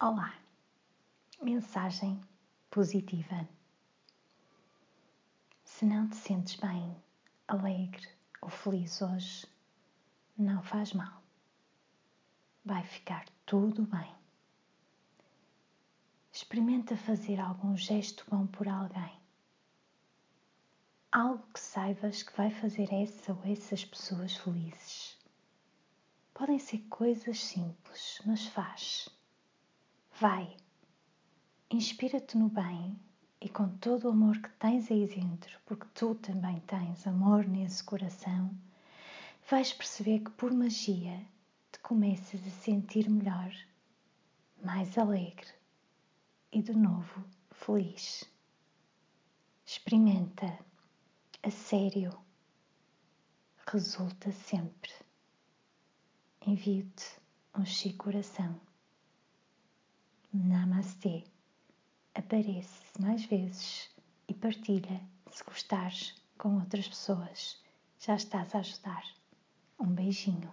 Olá, mensagem positiva. Se não te sentes bem, alegre ou feliz hoje, não faz mal. Vai ficar tudo bem. Experimenta fazer algum gesto bom por alguém. Algo que saibas que vai fazer essa ou essas pessoas felizes. Podem ser coisas simples, mas faz Vai, inspira-te no bem e com todo o amor que tens aí dentro, porque tu também tens amor nesse coração, vais perceber que por magia te começas a sentir melhor, mais alegre e de novo feliz. Experimenta, a sério, resulta sempre. Envio-te um chico coração. Namastê. Aparece mais vezes e partilha se gostares com outras pessoas. Já estás a ajudar. Um beijinho.